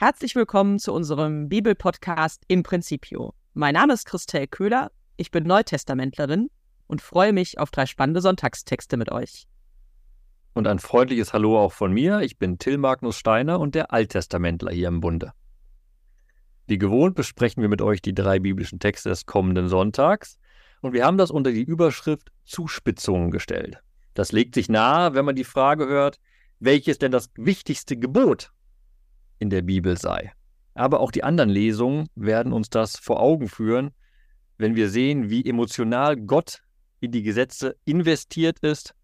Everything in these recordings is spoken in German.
Herzlich willkommen zu unserem Bibelpodcast Im Principio. Mein Name ist Christel Köhler, ich bin Neutestamentlerin und freue mich auf drei spannende Sonntagstexte mit euch. Und ein freundliches Hallo auch von mir. Ich bin Till Magnus Steiner und der Alttestamentler hier im Bunde. Wie gewohnt besprechen wir mit euch die drei biblischen Texte des kommenden Sonntags und wir haben das unter die Überschrift Zuspitzungen gestellt. Das legt sich nahe, wenn man die Frage hört, welches denn das wichtigste Gebot in der Bibel sei. Aber auch die anderen Lesungen werden uns das vor Augen führen, wenn wir sehen, wie emotional Gott in die Gesetze investiert ist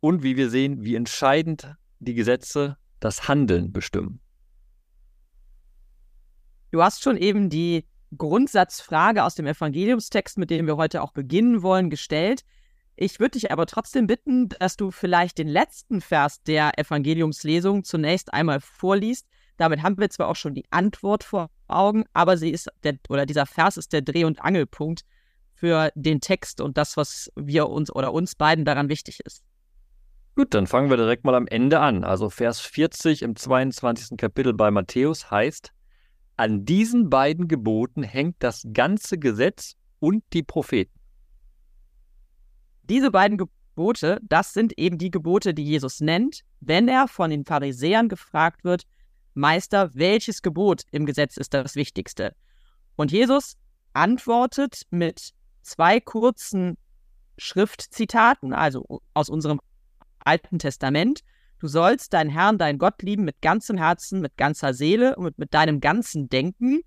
und wie wir sehen, wie entscheidend die Gesetze das Handeln bestimmen. Du hast schon eben die Grundsatzfrage aus dem Evangeliumstext, mit dem wir heute auch beginnen wollen, gestellt. Ich würde dich aber trotzdem bitten, dass du vielleicht den letzten Vers der Evangeliumslesung zunächst einmal vorliest, damit haben wir zwar auch schon die Antwort vor Augen, aber sie ist der, oder dieser Vers ist der Dreh- und Angelpunkt für den Text und das, was wir uns oder uns beiden daran wichtig ist. Gut, dann fangen wir direkt mal am Ende an. Also Vers 40 im 22. Kapitel bei Matthäus heißt, an diesen beiden Geboten hängt das ganze Gesetz und die Propheten. Diese beiden Gebote, das sind eben die Gebote, die Jesus nennt, wenn er von den Pharisäern gefragt wird, Meister, welches Gebot im Gesetz ist das wichtigste? Und Jesus antwortet mit zwei kurzen Schriftzitaten, also aus unserem Alten Testament. Du sollst deinen Herrn, deinen Gott lieben mit ganzem Herzen, mit ganzer Seele und mit deinem ganzen Denken.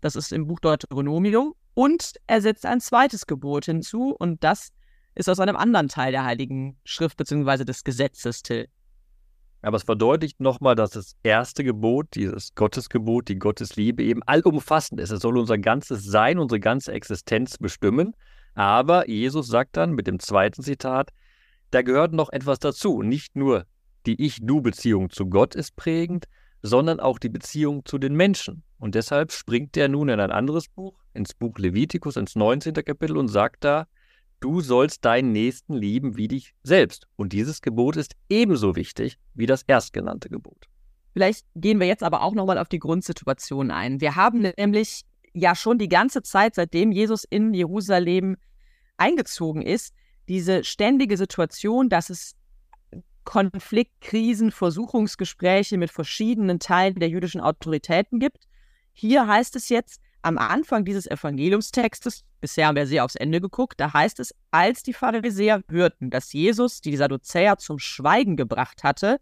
Das ist im Buch Deuteronomium. Und er setzt ein zweites Gebot hinzu und das ist aus einem anderen Teil der Heiligen Schrift bzw. des Gesetzes, Till. Aber es verdeutlicht nochmal, dass das erste Gebot, dieses Gottesgebot, die Gottesliebe eben allumfassend ist. Es soll unser ganzes Sein, unsere ganze Existenz bestimmen. Aber Jesus sagt dann mit dem zweiten Zitat, da gehört noch etwas dazu. Nicht nur die Ich-Du-Beziehung zu Gott ist prägend, sondern auch die Beziehung zu den Menschen. Und deshalb springt er nun in ein anderes Buch, ins Buch Levitikus, ins 19. Kapitel und sagt da, du sollst deinen Nächsten lieben wie dich selbst. Und dieses Gebot ist ebenso wichtig wie das erstgenannte Gebot. Vielleicht gehen wir jetzt aber auch nochmal auf die Grundsituation ein. Wir haben nämlich ja schon die ganze Zeit, seitdem Jesus in Jerusalem eingezogen ist, diese ständige Situation, dass es Konfliktkrisen, Versuchungsgespräche mit verschiedenen Teilen der jüdischen Autoritäten gibt. Hier heißt es jetzt, am Anfang dieses Evangeliumstextes, bisher haben wir sehr aufs Ende geguckt, da heißt es, als die Pharisäer hörten, dass Jesus die Sadduzäer zum Schweigen gebracht hatte,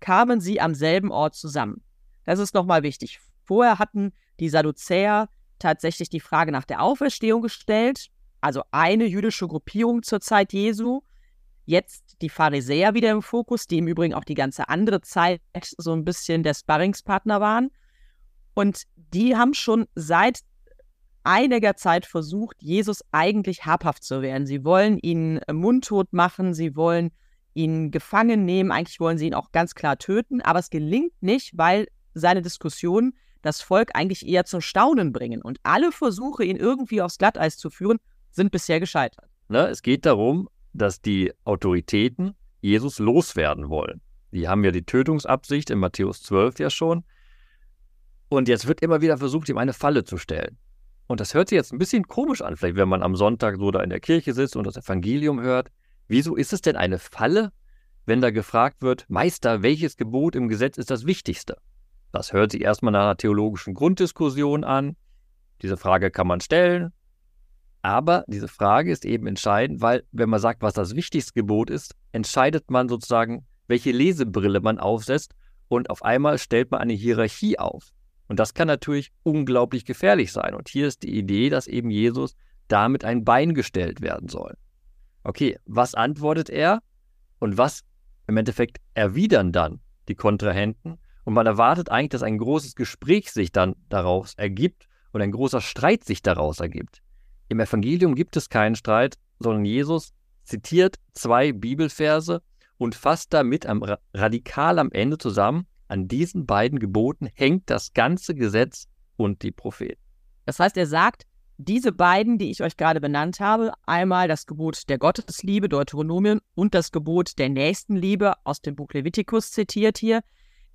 kamen sie am selben Ort zusammen. Das ist nochmal wichtig. Vorher hatten die Sadduzäer tatsächlich die Frage nach der Auferstehung gestellt, also eine jüdische Gruppierung zur Zeit Jesu. Jetzt die Pharisäer wieder im Fokus, die im Übrigen auch die ganze andere Zeit so ein bisschen der Sparringspartner waren. Und die haben schon seit einiger Zeit versucht, Jesus eigentlich habhaft zu werden. Sie wollen ihn äh, mundtot machen, sie wollen ihn gefangen nehmen, eigentlich wollen sie ihn auch ganz klar töten, aber es gelingt nicht, weil seine Diskussionen das Volk eigentlich eher zum Staunen bringen. Und alle Versuche, ihn irgendwie aufs Glatteis zu führen, sind bisher gescheitert. Ne, es geht darum, dass die Autoritäten Jesus loswerden wollen. Die haben ja die Tötungsabsicht in Matthäus 12 ja schon. Und jetzt wird immer wieder versucht, ihm eine Falle zu stellen. Und das hört sich jetzt ein bisschen komisch an, vielleicht wenn man am Sonntag so da in der Kirche sitzt und das Evangelium hört. Wieso ist es denn eine Falle, wenn da gefragt wird, Meister, welches Gebot im Gesetz ist das wichtigste? Das hört sich erstmal nach einer theologischen Grunddiskussion an. Diese Frage kann man stellen. Aber diese Frage ist eben entscheidend, weil wenn man sagt, was das wichtigste Gebot ist, entscheidet man sozusagen, welche Lesebrille man aufsetzt und auf einmal stellt man eine Hierarchie auf. Und das kann natürlich unglaublich gefährlich sein. Und hier ist die Idee, dass eben Jesus damit ein Bein gestellt werden soll. Okay, was antwortet er und was im Endeffekt erwidern dann die Kontrahenten? Und man erwartet eigentlich, dass ein großes Gespräch sich dann daraus ergibt und ein großer Streit sich daraus ergibt. Im Evangelium gibt es keinen Streit, sondern Jesus zitiert zwei Bibelverse und fasst damit am, radikal am Ende zusammen, an diesen beiden Geboten hängt das ganze Gesetz und die Propheten. Das heißt, er sagt, diese beiden, die ich euch gerade benannt habe, einmal das Gebot der Gottesliebe, Deuteronomien, und das Gebot der Nächstenliebe aus dem Buch Levitikus zitiert hier,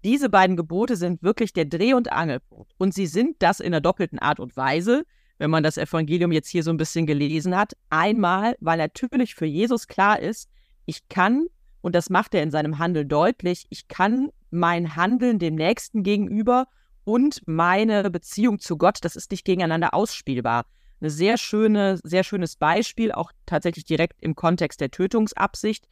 Diese beiden Gebote sind wirklich der Dreh- und Angelpunkt. Und sie sind das in einer doppelten Art und Weise, wenn man das Evangelium jetzt hier so ein bisschen gelesen hat. Einmal, weil natürlich für Jesus klar ist, ich kann, und das macht er in seinem Handeln deutlich, ich kann mein Handeln dem Nächsten gegenüber und meine Beziehung zu Gott, das ist nicht gegeneinander ausspielbar. Eine sehr schöne, sehr schönes Beispiel, auch tatsächlich direkt im Kontext der Tötungsabsicht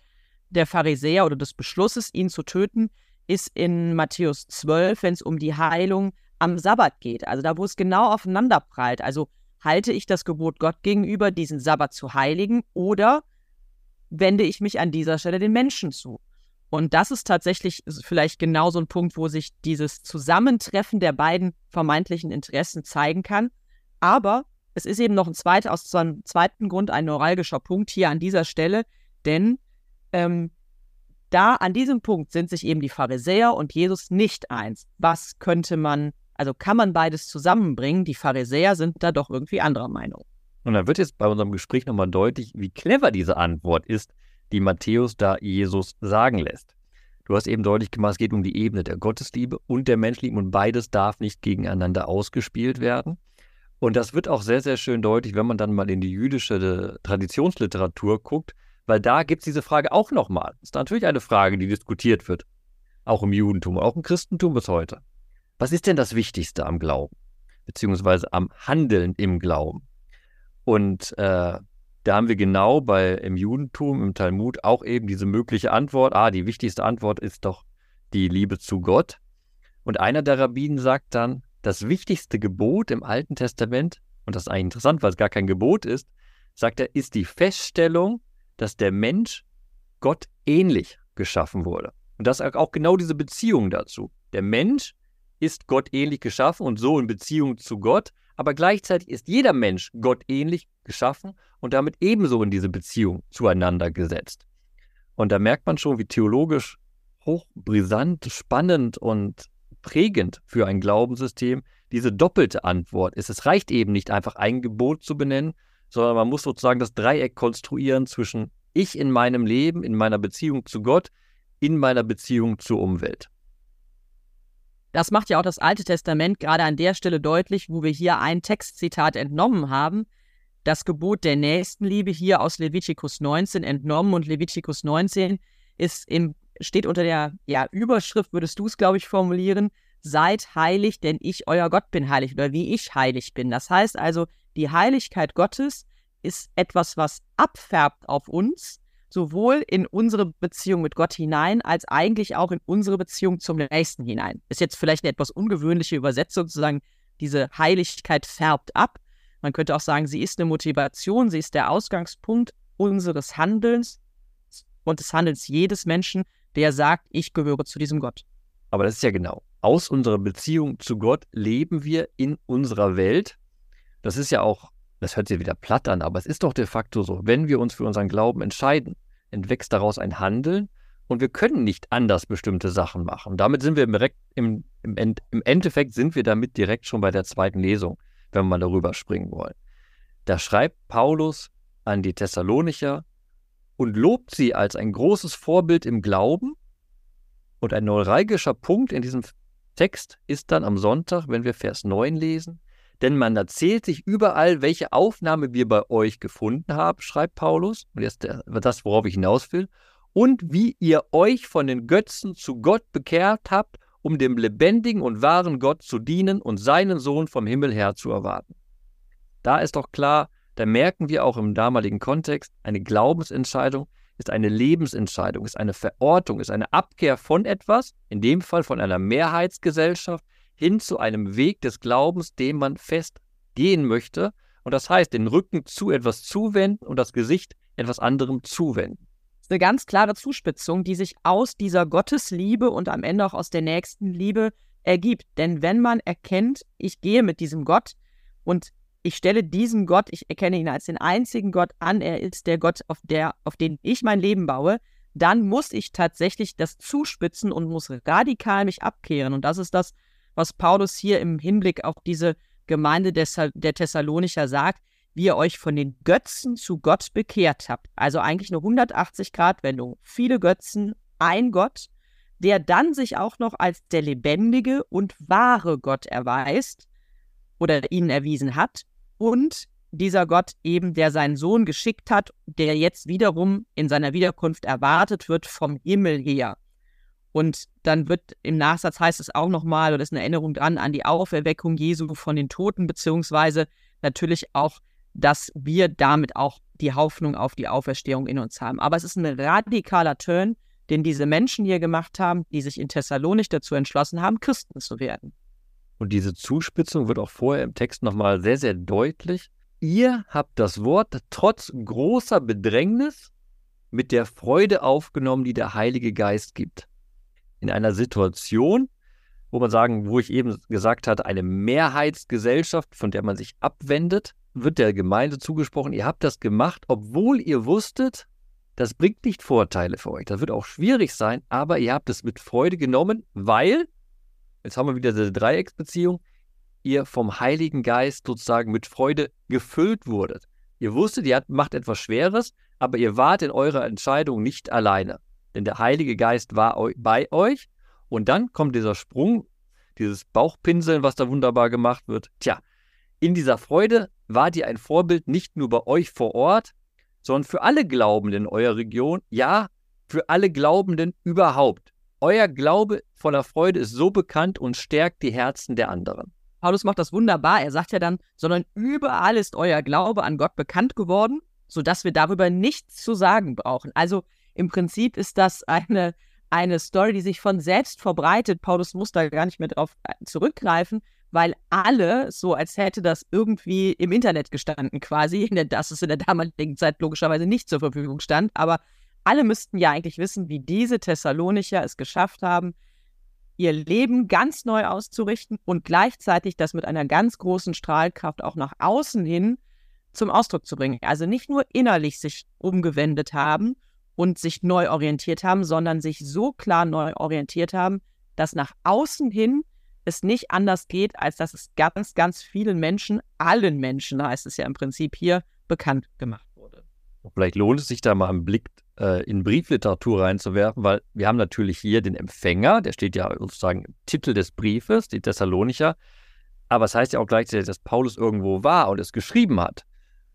der Pharisäer oder des Beschlusses, ihn zu töten, ist in Matthäus 12, wenn es um die Heilung am Sabbat geht. Also da, wo es genau aufeinander prallt. Also halte ich das Gebot Gott gegenüber, diesen Sabbat zu heiligen, oder wende ich mich an dieser Stelle den Menschen zu? Und das ist tatsächlich vielleicht genau so ein Punkt, wo sich dieses Zusammentreffen der beiden vermeintlichen Interessen zeigen kann. Aber es ist eben noch ein zweiter, aus einem zweiten Grund ein neuralgischer Punkt hier an dieser Stelle, denn ähm, da an diesem Punkt sind sich eben die Pharisäer und Jesus nicht eins. Was könnte man, also kann man beides zusammenbringen? Die Pharisäer sind da doch irgendwie anderer Meinung. Und dann wird jetzt bei unserem Gespräch nochmal deutlich, wie clever diese Antwort ist, die Matthäus da Jesus sagen lässt. Du hast eben deutlich gemacht, es geht um die Ebene der Gottesliebe und der Menschliebe und beides darf nicht gegeneinander ausgespielt werden. Und das wird auch sehr, sehr schön deutlich, wenn man dann mal in die jüdische Traditionsliteratur guckt, weil da gibt es diese Frage auch nochmal. Das ist natürlich eine Frage, die diskutiert wird. Auch im Judentum, auch im Christentum bis heute. Was ist denn das Wichtigste am Glauben? Beziehungsweise am Handeln im Glauben? Und äh, da haben wir genau bei im Judentum, im Talmud auch eben diese mögliche Antwort. Ah, die wichtigste Antwort ist doch die Liebe zu Gott. Und einer der Rabbinen sagt dann, das wichtigste Gebot im Alten Testament, und das ist eigentlich interessant, weil es gar kein Gebot ist, sagt er, ist die Feststellung, dass der Mensch Gott ähnlich geschaffen wurde. Und das ist auch genau diese Beziehung dazu. Der Mensch ist Gott ähnlich geschaffen und so in Beziehung zu Gott, aber gleichzeitig ist jeder Mensch Gott ähnlich geschaffen und damit ebenso in diese Beziehung zueinander gesetzt. Und da merkt man schon, wie theologisch hochbrisant, spannend und prägend für ein Glaubenssystem diese doppelte Antwort ist. Es reicht eben nicht einfach ein Gebot zu benennen, sondern man muss sozusagen das Dreieck konstruieren zwischen ich in meinem Leben, in meiner Beziehung zu Gott, in meiner Beziehung zur Umwelt. Das macht ja auch das Alte Testament gerade an der Stelle deutlich, wo wir hier ein Textzitat entnommen haben. Das Gebot der Nächstenliebe hier aus Levitikus 19 entnommen und Levitikus 19 ist im, steht unter der ja, Überschrift, würdest du es, glaube ich, formulieren, seid heilig, denn ich, euer Gott, bin heilig oder wie ich heilig bin. Das heißt also, die Heiligkeit Gottes ist etwas, was abfärbt auf uns, sowohl in unsere Beziehung mit Gott hinein, als eigentlich auch in unsere Beziehung zum Nächsten hinein. Ist jetzt vielleicht eine etwas ungewöhnliche Übersetzung zu sagen, diese Heiligkeit färbt ab. Man könnte auch sagen, sie ist eine Motivation, sie ist der Ausgangspunkt unseres Handelns und des Handelns jedes Menschen, der sagt, ich gehöre zu diesem Gott. Aber das ist ja genau. Aus unserer Beziehung zu Gott leben wir in unserer Welt. Das ist ja auch das hört sich wieder platt an, aber es ist doch de facto so. Wenn wir uns für unseren Glauben entscheiden, entwächst daraus ein Handeln und wir können nicht anders bestimmte Sachen machen. Damit sind wir direkt im, im, im Endeffekt sind wir damit direkt schon bei der zweiten Lesung, wenn wir mal darüber springen wollen. Da schreibt Paulus an die Thessalonicher und lobt sie als ein großes Vorbild im Glauben. Und ein neuralgischer Punkt in diesem Text ist dann am Sonntag, wenn wir Vers 9 lesen, denn man erzählt sich überall, welche Aufnahme wir bei euch gefunden haben, schreibt Paulus. Und jetzt das, worauf ich hinaus will. Und wie ihr euch von den Götzen zu Gott bekehrt habt, um dem lebendigen und wahren Gott zu dienen und seinen Sohn vom Himmel her zu erwarten. Da ist doch klar, da merken wir auch im damaligen Kontext, eine Glaubensentscheidung ist eine Lebensentscheidung, ist eine Verortung, ist eine Abkehr von etwas, in dem Fall von einer Mehrheitsgesellschaft, hin zu einem Weg des Glaubens, den man fest gehen möchte. Und das heißt, den Rücken zu etwas zuwenden und das Gesicht etwas anderem zuwenden. Das ist eine ganz klare Zuspitzung, die sich aus dieser Gottesliebe und am Ende auch aus der nächsten Liebe ergibt. Denn wenn man erkennt, ich gehe mit diesem Gott und ich stelle diesen Gott, ich erkenne ihn als den einzigen Gott an, er ist der Gott, auf, der, auf den ich mein Leben baue, dann muss ich tatsächlich das zuspitzen und muss radikal mich abkehren. Und das ist das, was Paulus hier im Hinblick auf diese Gemeinde der Thessalonicher sagt, wie ihr euch von den Götzen zu Gott bekehrt habt. Also eigentlich eine 180-Grad-Wendung. Viele Götzen, ein Gott. der dann sich auch noch als der lebendige und wahre Gott erweist oder ihnen erwiesen hat und dieser Gott eben, der seinen Sohn geschickt hat, der jetzt wiederum in seiner Wiederkunft erwartet wird vom Himmel her. Und dann wird im Nachsatz heißt es auch nochmal, oder ist eine Erinnerung dran, an die Auferweckung Jesu von den Toten, beziehungsweise natürlich auch, dass wir damit auch die Hoffnung auf die Auferstehung in uns haben. Aber es ist ein radikaler Turn, den diese Menschen hier gemacht haben, die sich in Thessalonich dazu entschlossen haben, Christen zu werden. Und diese Zuspitzung wird auch vorher im Text nochmal sehr, sehr deutlich. Ihr habt das Wort trotz großer Bedrängnis mit der Freude aufgenommen, die der Heilige Geist gibt. In einer Situation, wo man sagen, wo ich eben gesagt hatte, eine Mehrheitsgesellschaft, von der man sich abwendet, wird der Gemeinde zugesprochen, ihr habt das gemacht, obwohl ihr wusstet, das bringt nicht Vorteile für euch. Das wird auch schwierig sein, aber ihr habt es mit Freude genommen, weil, jetzt haben wir wieder diese Dreiecksbeziehung, ihr vom Heiligen Geist sozusagen mit Freude gefüllt wurdet. Ihr wusstet, ihr macht etwas Schweres, aber ihr wart in eurer Entscheidung nicht alleine. Denn der Heilige Geist war bei euch. Und dann kommt dieser Sprung, dieses Bauchpinseln, was da wunderbar gemacht wird. Tja, in dieser Freude wart ihr ein Vorbild nicht nur bei euch vor Ort, sondern für alle Glaubenden in eurer Region, ja, für alle Glaubenden überhaupt. Euer Glaube voller Freude ist so bekannt und stärkt die Herzen der anderen. Paulus macht das wunderbar. Er sagt ja dann, sondern überall ist euer Glaube an Gott bekannt geworden, sodass wir darüber nichts zu sagen brauchen. Also im Prinzip ist das eine, eine Story, die sich von selbst verbreitet. Paulus muss da gar nicht mehr drauf äh, zurückgreifen, weil alle, so als hätte das irgendwie im Internet gestanden quasi, dass es in der damaligen Zeit logischerweise nicht zur Verfügung stand, aber alle müssten ja eigentlich wissen, wie diese Thessalonicher es geschafft haben, ihr Leben ganz neu auszurichten und gleichzeitig das mit einer ganz großen Strahlkraft auch nach außen hin zum Ausdruck zu bringen. Also nicht nur innerlich sich umgewendet haben und sich neu orientiert haben, sondern sich so klar neu orientiert haben, dass nach außen hin es nicht anders geht, als dass es ganz, ganz vielen Menschen, allen Menschen heißt es ja im Prinzip hier, bekannt gemacht wurde. Vielleicht lohnt es sich da mal einen Blick äh, in Briefliteratur reinzuwerfen, weil wir haben natürlich hier den Empfänger, der steht ja sozusagen im Titel des Briefes, die Thessalonicher. Aber es heißt ja auch gleichzeitig, dass Paulus irgendwo war und es geschrieben hat.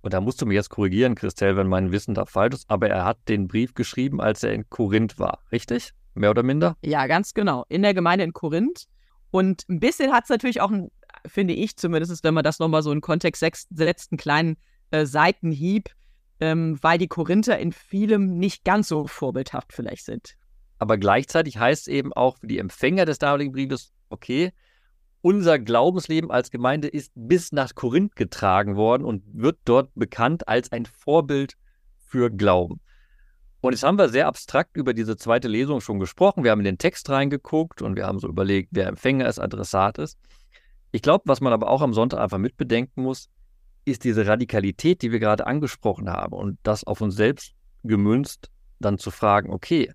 Und da musst du mich jetzt korrigieren, Christel, wenn mein Wissen da falsch ist, aber er hat den Brief geschrieben, als er in Korinth war, richtig? Mehr oder minder? Ja, ganz genau. In der Gemeinde in Korinth. Und ein bisschen hat es natürlich auch, finde ich zumindest, wenn man das nochmal so in Kontext setzt, einen kleinen äh, Seitenhieb, ähm, weil die Korinther in vielem nicht ganz so vorbildhaft vielleicht sind. Aber gleichzeitig heißt es eben auch für die Empfänger des damaligen Briefes, okay, unser Glaubensleben als Gemeinde ist bis nach Korinth getragen worden und wird dort bekannt als ein Vorbild für Glauben. Und jetzt haben wir sehr abstrakt über diese zweite Lesung schon gesprochen. Wir haben in den Text reingeguckt und wir haben so überlegt, wer Empfänger ist, Adressat ist. Ich glaube, was man aber auch am Sonntag einfach mitbedenken muss, ist diese Radikalität, die wir gerade angesprochen haben und das auf uns selbst gemünzt, dann zu fragen, okay,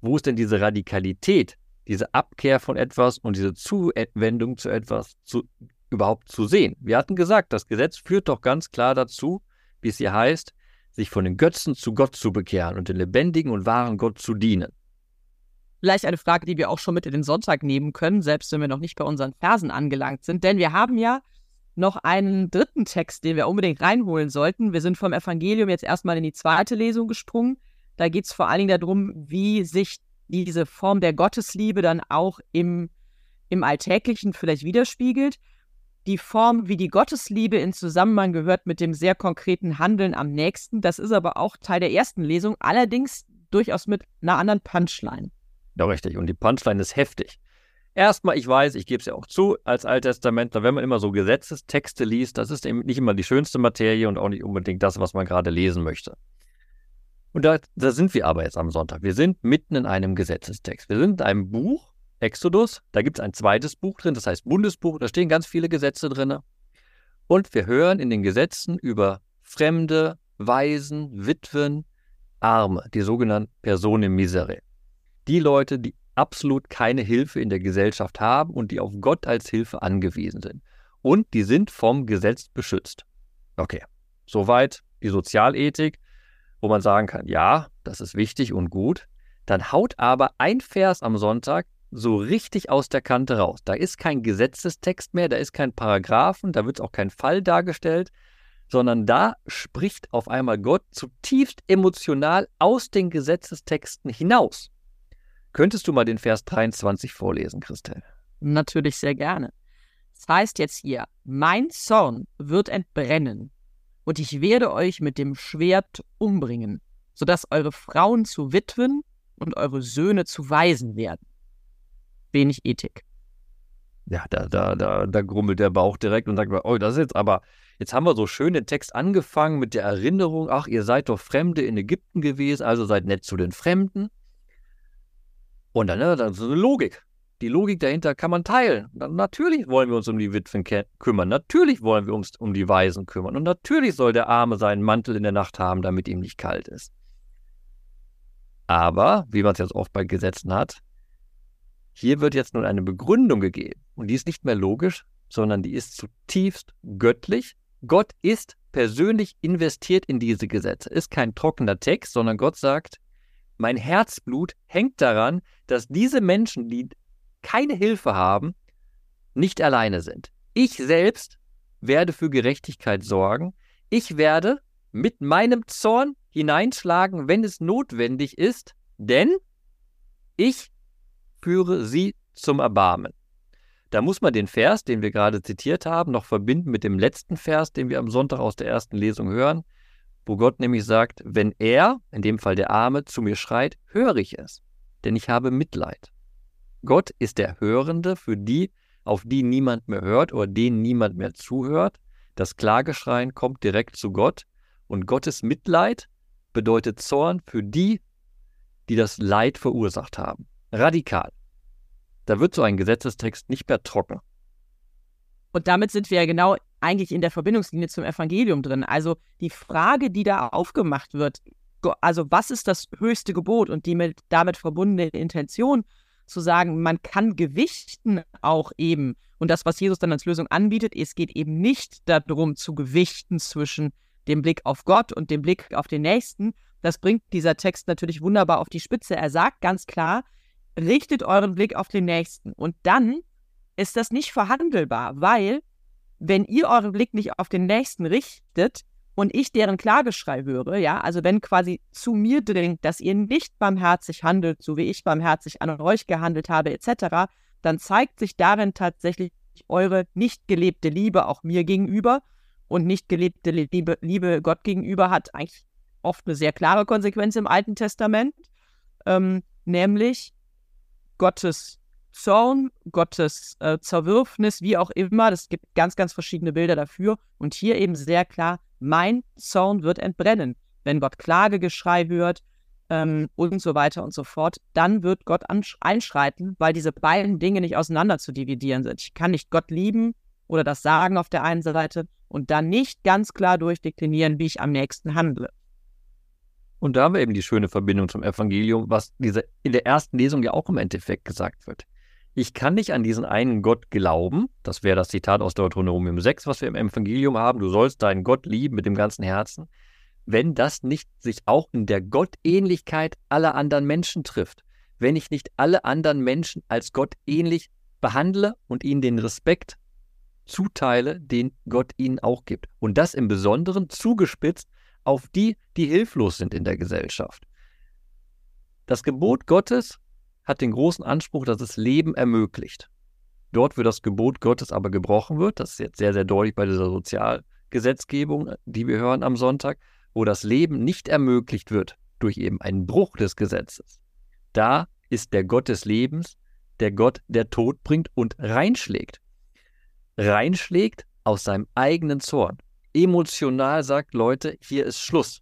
wo ist denn diese Radikalität, diese Abkehr von etwas und diese Zuwendung zu etwas zu, überhaupt zu sehen? Wir hatten gesagt, das Gesetz führt doch ganz klar dazu, wie es hier heißt, sich von den Götzen zu Gott zu bekehren und den lebendigen und wahren Gott zu dienen. Vielleicht eine Frage, die wir auch schon mit in den Sonntag nehmen können, selbst wenn wir noch nicht bei unseren Versen angelangt sind. Denn wir haben ja noch einen dritten Text, den wir unbedingt reinholen sollten. Wir sind vom Evangelium jetzt erstmal in die zweite Lesung gesprungen. Da geht es vor allen Dingen darum, wie sich diese Form der Gottesliebe dann auch im, im Alltäglichen vielleicht widerspiegelt die Form, wie die Gottesliebe in Zusammenhang gehört mit dem sehr konkreten Handeln am nächsten. Das ist aber auch Teil der ersten Lesung, allerdings durchaus mit einer anderen Punchline. Ja, richtig. Und die Punchline ist heftig. Erstmal, ich weiß, ich gebe es ja auch zu, als Alttestamentler, wenn man immer so Gesetzestexte liest, das ist eben nicht immer die schönste Materie und auch nicht unbedingt das, was man gerade lesen möchte. Und da, da sind wir aber jetzt am Sonntag. Wir sind mitten in einem Gesetzestext. Wir sind in einem Buch, Exodus. Da gibt es ein zweites Buch drin, das heißt Bundesbuch. Da stehen ganz viele Gesetze drin. Und wir hören in den Gesetzen über Fremde, Waisen, Witwen, Arme, die sogenannten Personen misere. Die Leute, die absolut keine Hilfe in der Gesellschaft haben und die auf Gott als Hilfe angewiesen sind. Und die sind vom Gesetz beschützt. Okay, soweit die Sozialethik, wo man sagen kann, ja, das ist wichtig und gut. dann haut aber ein Vers am Sonntag so richtig aus der Kante raus. Da ist kein Gesetzestext mehr, da ist kein Paragraphen, da wird auch kein Fall dargestellt, sondern da spricht auf einmal Gott zutiefst emotional aus den Gesetzestexten hinaus. Könntest du mal den Vers 23 vorlesen, Christel? Natürlich sehr gerne. Das heißt jetzt hier, mein Zorn wird entbrennen und ich werde euch mit dem Schwert umbringen, sodass eure Frauen zu Witwen und eure Söhne zu Waisen werden. Wenig Ethik. Ja, da, da, da, da grummelt der Bauch direkt und sagt, oh, das ist jetzt aber, jetzt haben wir so schön den Text angefangen mit der Erinnerung, ach, ihr seid doch Fremde in Ägypten gewesen, also seid nett zu den Fremden. Und dann, ne, dann so eine Logik. Die Logik dahinter kann man teilen. Natürlich wollen wir uns um die Witwen kümmern. Natürlich wollen wir uns um die Waisen kümmern. Und natürlich soll der Arme seinen Mantel in der Nacht haben, damit ihm nicht kalt ist. Aber, wie man es jetzt oft bei Gesetzen hat, hier wird jetzt nun eine Begründung gegeben. Und die ist nicht mehr logisch, sondern die ist zutiefst göttlich. Gott ist persönlich investiert in diese Gesetze. Ist kein trockener Text, sondern Gott sagt, mein Herzblut hängt daran, dass diese Menschen, die keine Hilfe haben, nicht alleine sind. Ich selbst werde für Gerechtigkeit sorgen. Ich werde mit meinem Zorn hineinschlagen, wenn es notwendig ist, denn ich führe sie zum Erbarmen. Da muss man den Vers, den wir gerade zitiert haben, noch verbinden mit dem letzten Vers, den wir am Sonntag aus der ersten Lesung hören wo Gott nämlich sagt, wenn er, in dem Fall der Arme, zu mir schreit, höre ich es, denn ich habe Mitleid. Gott ist der Hörende für die, auf die niemand mehr hört oder denen niemand mehr zuhört. Das Klageschreien kommt direkt zu Gott und Gottes Mitleid bedeutet Zorn für die, die das Leid verursacht haben. Radikal. Da wird so ein Gesetzestext nicht mehr trocken. Und damit sind wir ja genau eigentlich in der Verbindungslinie zum Evangelium drin. Also die Frage, die da aufgemacht wird, also was ist das höchste Gebot und die mit, damit verbundene Intention zu sagen, man kann gewichten auch eben. Und das, was Jesus dann als Lösung anbietet, es geht eben nicht darum zu gewichten zwischen dem Blick auf Gott und dem Blick auf den Nächsten. Das bringt dieser Text natürlich wunderbar auf die Spitze. Er sagt ganz klar, richtet euren Blick auf den Nächsten. Und dann ist das nicht verhandelbar, weil wenn ihr euren Blick nicht auf den Nächsten richtet und ich deren Klageschrei höre, ja, also wenn quasi zu mir dringt, dass ihr nicht barmherzig handelt, so wie ich barmherzig an euch gehandelt habe, etc., dann zeigt sich darin tatsächlich eure nicht gelebte Liebe auch mir gegenüber und nicht gelebte Liebe, Liebe Gott gegenüber hat eigentlich oft eine sehr klare Konsequenz im Alten Testament, ähm, nämlich Gottes Zorn, Gottes äh, Zerwürfnis, wie auch immer. Das gibt ganz, ganz verschiedene Bilder dafür. Und hier eben sehr klar, mein Zorn wird entbrennen. Wenn Gott Klagegeschrei hört ähm, und so weiter und so fort, dann wird Gott einschreiten, weil diese beiden Dinge nicht auseinander zu dividieren sind. Ich kann nicht Gott lieben oder das sagen auf der einen Seite und dann nicht ganz klar durchdeklinieren, wie ich am nächsten handle. Und da haben wir eben die schöne Verbindung zum Evangelium, was diese in der ersten Lesung ja auch im Endeffekt gesagt wird ich kann nicht an diesen einen Gott glauben. Das wäre das Zitat aus Deuteronomium 6, was wir im Evangelium haben. Du sollst deinen Gott lieben mit dem ganzen Herzen. Wenn das nicht sich auch in der Gottähnlichkeit aller anderen Menschen trifft. Wenn ich nicht alle anderen Menschen als Gott ähnlich behandle und ihnen den Respekt zuteile, den Gott ihnen auch gibt. Und das im Besonderen zugespitzt auf die, die hilflos sind in der Gesellschaft. Das Gebot Gottes hat den großen Anspruch, dass es Leben ermöglicht. Dort, wo das Gebot Gottes aber gebrochen wird, das ist jetzt sehr, sehr deutlich bei dieser Sozialgesetzgebung, die wir hören am Sonntag, wo das Leben nicht ermöglicht wird durch eben einen Bruch des Gesetzes. Da ist der Gott des Lebens, der Gott, der Tod bringt und reinschlägt. Reinschlägt aus seinem eigenen Zorn. Emotional sagt Leute, hier ist Schluss.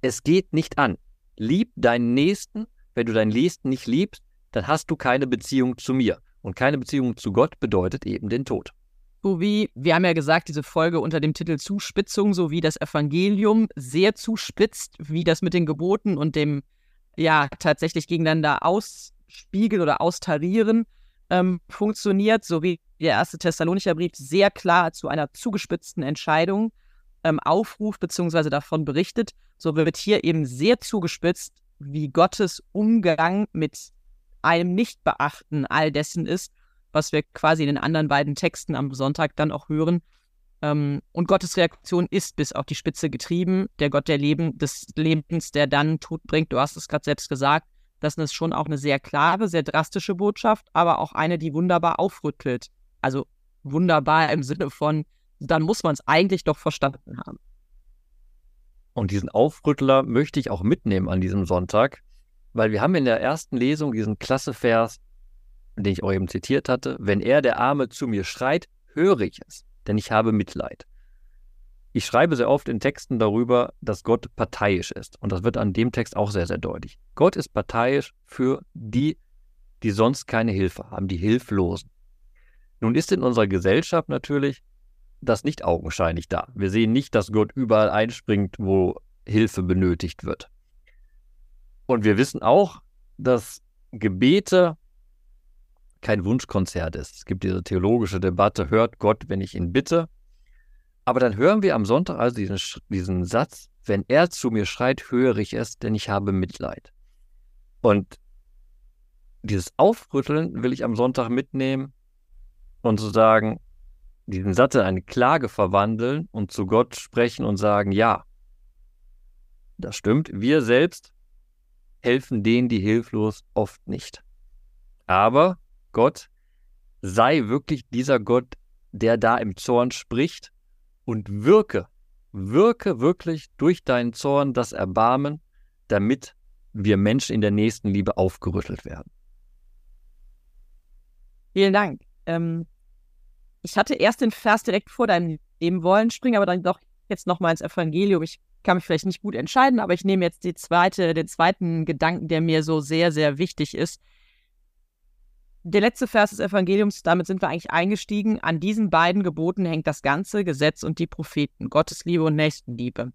Es geht nicht an. Lieb deinen Nächsten. Wenn du deinen Nächsten nicht liebst, dann hast du keine Beziehung zu mir. Und keine Beziehung zu Gott bedeutet eben den Tod. So wie, wir haben ja gesagt, diese Folge unter dem Titel Zuspitzung, so wie das Evangelium sehr zuspitzt, wie das mit den Geboten und dem, ja, tatsächlich gegeneinander ausspiegeln oder austarieren ähm, funktioniert, so wie der erste Thessalonicher Brief sehr klar zu einer zugespitzten Entscheidung ähm, aufruft bzw. davon berichtet, so wird hier eben sehr zugespitzt wie Gottes Umgang mit einem Nichtbeachten all dessen ist, was wir quasi in den anderen beiden Texten am Sonntag dann auch hören. Ähm, und Gottes Reaktion ist bis auf die Spitze getrieben. Der Gott der Leben, des Lebens, der dann Tod bringt. Du hast es gerade selbst gesagt. Das ist schon auch eine sehr klare, sehr drastische Botschaft, aber auch eine, die wunderbar aufrüttelt. Also wunderbar im Sinne von, dann muss man es eigentlich doch verstanden haben. Und diesen Aufrüttler möchte ich auch mitnehmen an diesem Sonntag, weil wir haben in der ersten Lesung diesen klasse Vers, den ich auch eben zitiert hatte, wenn er, der Arme, zu mir schreit, höre ich es, denn ich habe Mitleid. Ich schreibe sehr oft in Texten darüber, dass Gott parteiisch ist. Und das wird an dem Text auch sehr, sehr deutlich. Gott ist parteiisch für die, die sonst keine Hilfe haben, die Hilflosen. Nun ist in unserer Gesellschaft natürlich das nicht augenscheinlich da. Wir sehen nicht, dass Gott überall einspringt, wo Hilfe benötigt wird. Und wir wissen auch, dass Gebete kein Wunschkonzert ist. Es gibt diese theologische Debatte, hört Gott, wenn ich ihn bitte. Aber dann hören wir am Sonntag also diesen, diesen Satz, wenn er zu mir schreit, höre ich es, denn ich habe Mitleid. Und dieses Aufrütteln will ich am Sonntag mitnehmen und zu sagen, diesen Satz in eine Klage verwandeln und zu Gott sprechen und sagen, ja, das stimmt, wir selbst helfen denen, die hilflos oft nicht. Aber Gott sei wirklich dieser Gott, der da im Zorn spricht und wirke, wirke wirklich durch deinen Zorn das Erbarmen, damit wir Menschen in der nächsten Liebe aufgerüttelt werden. Vielen Dank. Ähm, ich hatte erst den Vers direkt vor deinem nehmen wollen, springe aber dann doch jetzt nochmal ins Evangelium. Ich kann mich vielleicht nicht gut entscheiden, aber ich nehme jetzt die zweite, den zweiten Gedanken, der mir so sehr, sehr wichtig ist. Der letzte Vers des Evangeliums, damit sind wir eigentlich eingestiegen. An diesen beiden Geboten hängt das ganze Gesetz und die Propheten, Gottes Liebe und Nächstenliebe.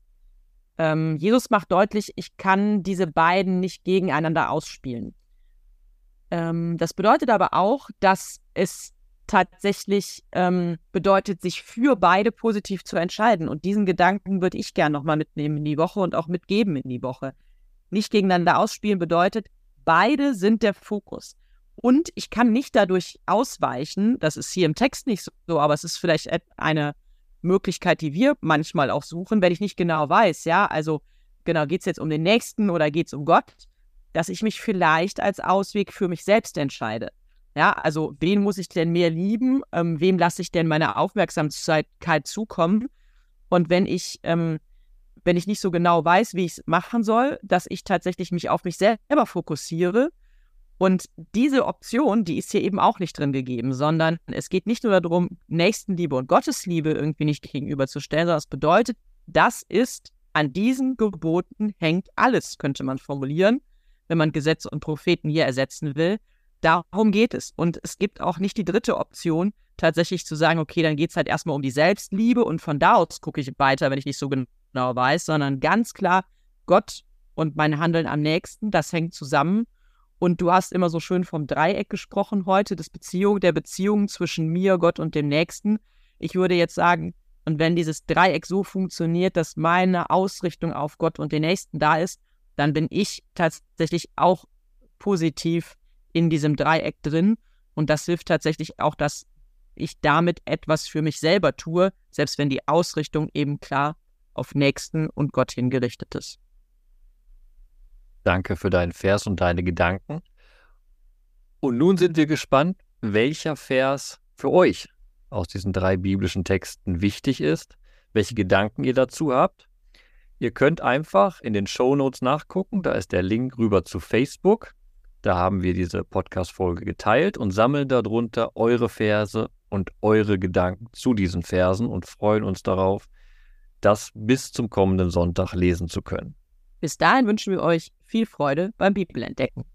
Ähm, Jesus macht deutlich, ich kann diese beiden nicht gegeneinander ausspielen. Ähm, das bedeutet aber auch, dass es tatsächlich ähm, bedeutet, sich für beide positiv zu entscheiden. Und diesen Gedanken würde ich gerne nochmal mitnehmen in die Woche und auch mitgeben in die Woche. Nicht gegeneinander ausspielen bedeutet, beide sind der Fokus. Und ich kann nicht dadurch ausweichen, das ist hier im Text nicht so, aber es ist vielleicht eine Möglichkeit, die wir manchmal auch suchen, wenn ich nicht genau weiß, ja, also genau, geht es jetzt um den Nächsten oder geht es um Gott, dass ich mich vielleicht als Ausweg für mich selbst entscheide. Ja, also wen muss ich denn mehr lieben? Ähm, wem lasse ich denn meine Aufmerksamkeit zukommen? Und wenn ich, ähm, wenn ich nicht so genau weiß, wie ich es machen soll, dass ich tatsächlich mich auf mich selber fokussiere. Und diese Option, die ist hier eben auch nicht drin gegeben, sondern es geht nicht nur darum, Nächstenliebe und Gottesliebe irgendwie nicht gegenüberzustellen, sondern es bedeutet, das ist an diesen Geboten hängt alles, könnte man formulieren, wenn man Gesetze und Propheten hier ersetzen will. Darum geht es. Und es gibt auch nicht die dritte Option, tatsächlich zu sagen, okay, dann geht es halt erstmal um die Selbstliebe und von da aus gucke ich weiter, wenn ich nicht so genau weiß, sondern ganz klar, Gott und mein Handeln am nächsten, das hängt zusammen. Und du hast immer so schön vom Dreieck gesprochen heute, des Beziehung, der Beziehung zwischen mir, Gott und dem Nächsten. Ich würde jetzt sagen, und wenn dieses Dreieck so funktioniert, dass meine Ausrichtung auf Gott und den Nächsten da ist, dann bin ich tatsächlich auch positiv in diesem Dreieck drin. Und das hilft tatsächlich auch, dass ich damit etwas für mich selber tue, selbst wenn die Ausrichtung eben klar auf Nächsten und Gott hingerichtet ist. Danke für deinen Vers und deine Gedanken. Und nun sind wir gespannt, welcher Vers für euch aus diesen drei biblischen Texten wichtig ist, welche Gedanken ihr dazu habt. Ihr könnt einfach in den Show Notes nachgucken, da ist der Link rüber zu Facebook. Da haben wir diese Podcast-Folge geteilt und sammeln darunter eure Verse und eure Gedanken zu diesen Versen und freuen uns darauf, das bis zum kommenden Sonntag lesen zu können. Bis dahin wünschen wir euch viel Freude beim Bibelentdecken.